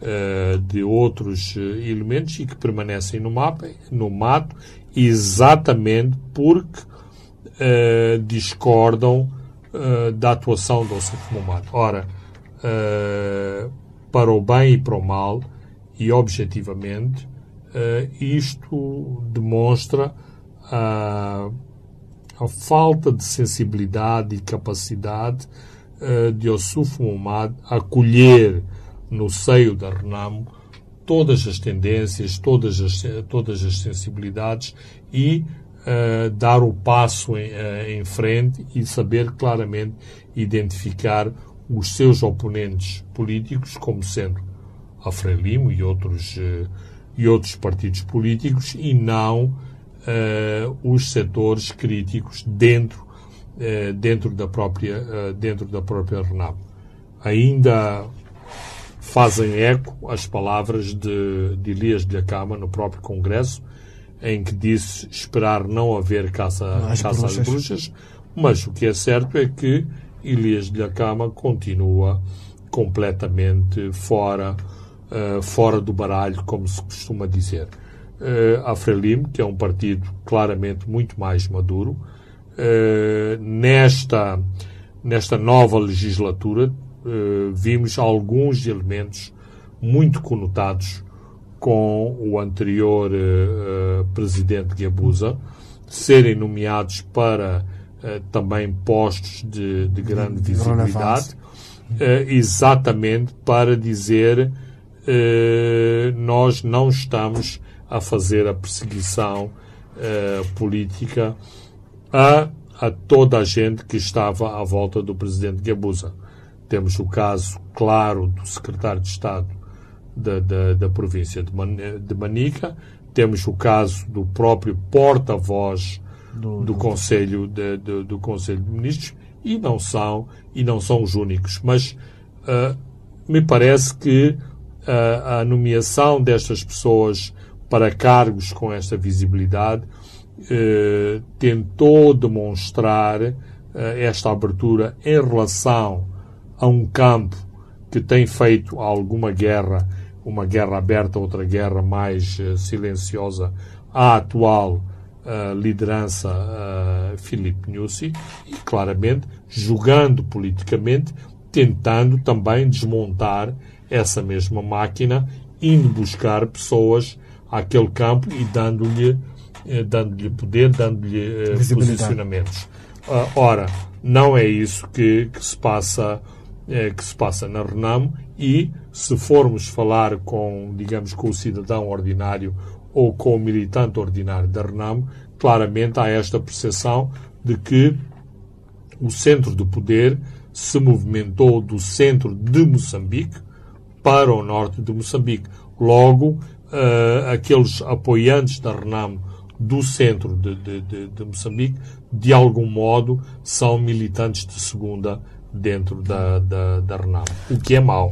uh, de outros uh, elementos e que permanecem no mapa, no mato, exatamente porque uh, discordam uh, da atuação do Ossuf Momad. Ora, para o bem e para o mal, e objetivamente, isto demonstra a, a falta de sensibilidade e capacidade de Yusuf Muhammad acolher no seio da Renamo todas as tendências, todas as, todas as sensibilidades e uh, dar o passo em, uh, em, frente e saber claramente identificar os seus oponentes políticos como sendo a Frelimo e outros, uh, e outros partidos políticos e não os setores críticos dentro, dentro, da própria, dentro da própria Renamo. Ainda fazem eco as palavras de, de Elias de Acama no próprio Congresso, em que disse esperar não haver caça, caça bruxas. às bruxas, mas o que é certo é que Elias de Acama continua completamente fora, uh, fora do baralho, como se costuma dizer. Uh, a Frelimo, que é um partido claramente muito mais maduro, uh, nesta, nesta nova legislatura eh, vimos alguns elementos muito conotados com o anterior uh, presidente Guebuza serem nomeados para uh, também postos de, de grande de visibilidade, exatamente para dizer nós não estamos a fazer a perseguição política a, a toda a gente que estava à volta do presidente Guebuza. Temos o caso claro do secretário de Estado da, da, da província de, Man, de Manica, temos o caso do próprio porta-voz do, do, do, Conselho de, do, do Conselho de Ministros. E não são e não são os únicos. Mas uh, me parece que uh, a nomeação destas pessoas para cargos com esta visibilidade uh, tentou demonstrar esta abertura em relação a um campo que tem feito alguma guerra, uma guerra aberta, outra guerra mais uh, silenciosa, à atual liderança Filipe Nussi e, claramente, jogando politicamente, tentando também desmontar essa mesma máquina, indo buscar pessoas àquele campo e dando-lhe dando-lhe poder, dando-lhe posicionamentos. ora, não é isso que, que se passa é, que se passa na Renamo e, se formos falar com, digamos, com o cidadão ordinário ou com o militante ordinário da Renamo, claramente há esta percepção de que o centro do poder se movimentou do centro de Moçambique para o norte de Moçambique. Logo, uh, aqueles apoiantes da Renamo do centro de, de, de, de, Moçambique, de algum modo, são militantes de segunda dentro da, da, da Renamo, o que é mau.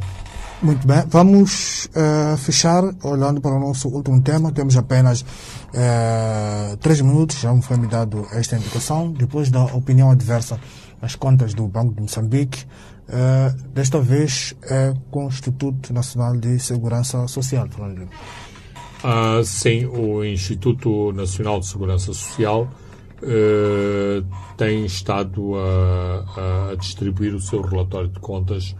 Muito bem, vamos uh, fechar olhando para o nosso último tema. Temos apenas uh, três minutos, já me foi me dado esta indicação. Depois da opinião adversa às contas do Banco de Moçambique, uh, desta vez é com o Instituto Nacional de Segurança Social. Ah, sim, o Instituto Nacional de Segurança Social uh, tem estado a, a, distribuir o seu relatório de contas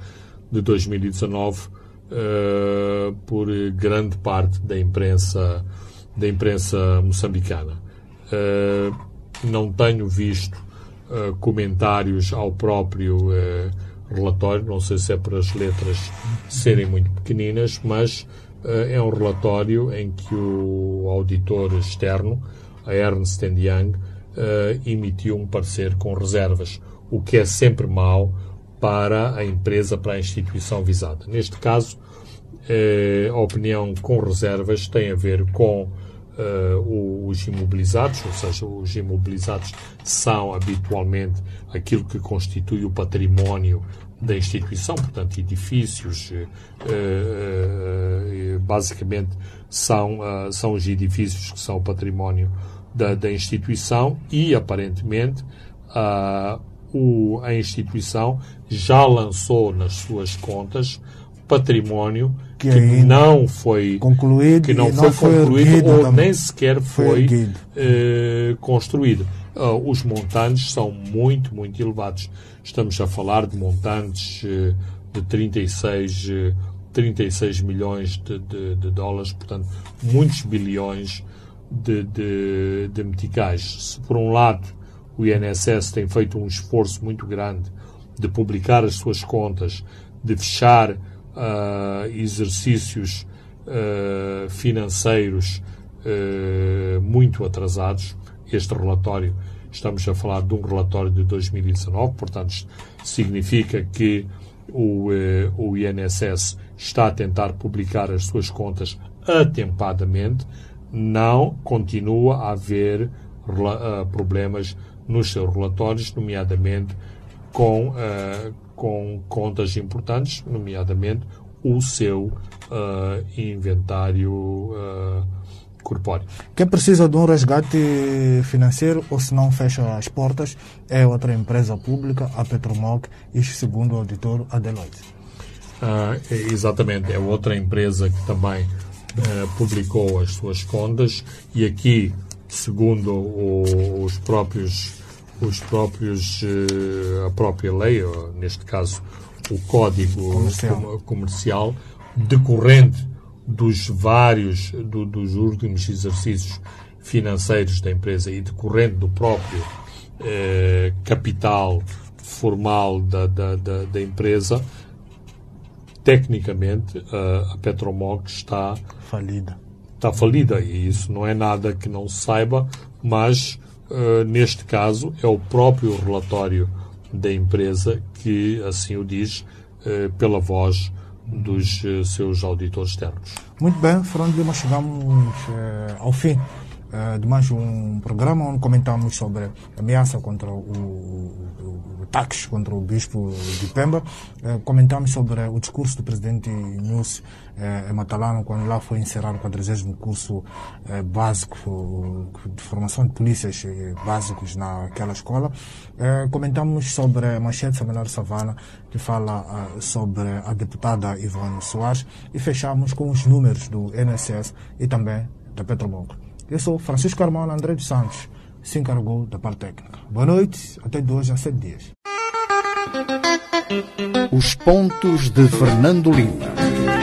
de 2019 uh, eh, por grande parte da imprensa da imprensa moçambicana. Uh, não tenho visto comentários ao próprio relatório, não sei se é por as letras serem muito pequeninas, mas é um relatório em que o auditor externo, a Ernst Young, uh, emitiu um parecer com reservas, o que é sempre mau para a empresa, para a instituição visada. Neste caso, uh, a opinião com reservas tem a ver com os imobilizados, ou seja, os imobilizados são habitualmente aquilo que constitui o património da instituição, portanto, edifícios, basicamente são, são os edifícios que são o património da, da instituição e, aparentemente, a, o, a instituição já lançou nas suas contas património que, que não foi concluído, que não, não foi, concluído ou também. nem sequer foi, foi eh, construído. Uh, os montantes são muito, muito elevados. Estamos a falar de montantes uh, de 36 uh, 36 milhões de, de, de dólares, portanto, muitos bilhões de, de, de meticais. Se, por um lado, o INSS tem feito um esforço muito grande de publicar as suas contas, de fechar uh, exercícios uh, financeiros uh, muito atrasados. Este relatório, estamos a falar de um relatório de 2019, portanto, significa que o, o INSS está a tentar publicar as suas contas atempadamente, não continua a haver problemas nos seus relatórios, nomeadamente com, uh, com contas importantes, nomeadamente o seu uh, inventário uh, corpóreo. Quem precisa de um resgate financeiro ou se não fecha as portas é outra empresa pública, a Petromog, isto segundo o auditor Adeloitte. Uh, exatamente, é outra empresa que também uh, publicou as suas contas e aqui, segundo o, os próprios os próprios uh, a própria lei, neste caso o código comercial, comercial decorrente dos vários do, dos últimos exercícios financeiros da empresa e decorrente do próprio capital formal da, da, da, da empresa tecnicamente a Petromog está falida. Está falida e isso não é nada que não se saiba, mas uh, neste caso é o próprio relatório da empresa que assim o diz uh, pela voz dos uh, seus auditores externos. Muito bem, Fernando Lima, chegamos ao fim de mais um programa onde comentamos sobre a ameaça contra o, o, o ataques contra o bispo de Pemba. comentamos sobre o discurso do presidente Nus eh, em Matalano, quando lá foi encerrar o 40 curso básico de formação de polícias básicos naquela escola. comentamos sobre a manchete seminar Savana, que fala sobre a deputada Ivone Soares, e fechamos com os números do NSS e também da Petrobras. Eu sou Francisco Carmona André dos Santos, se encarregou da parte técnica. Boa noite, até dois a sete dias. Os pontos de Fernando Lima.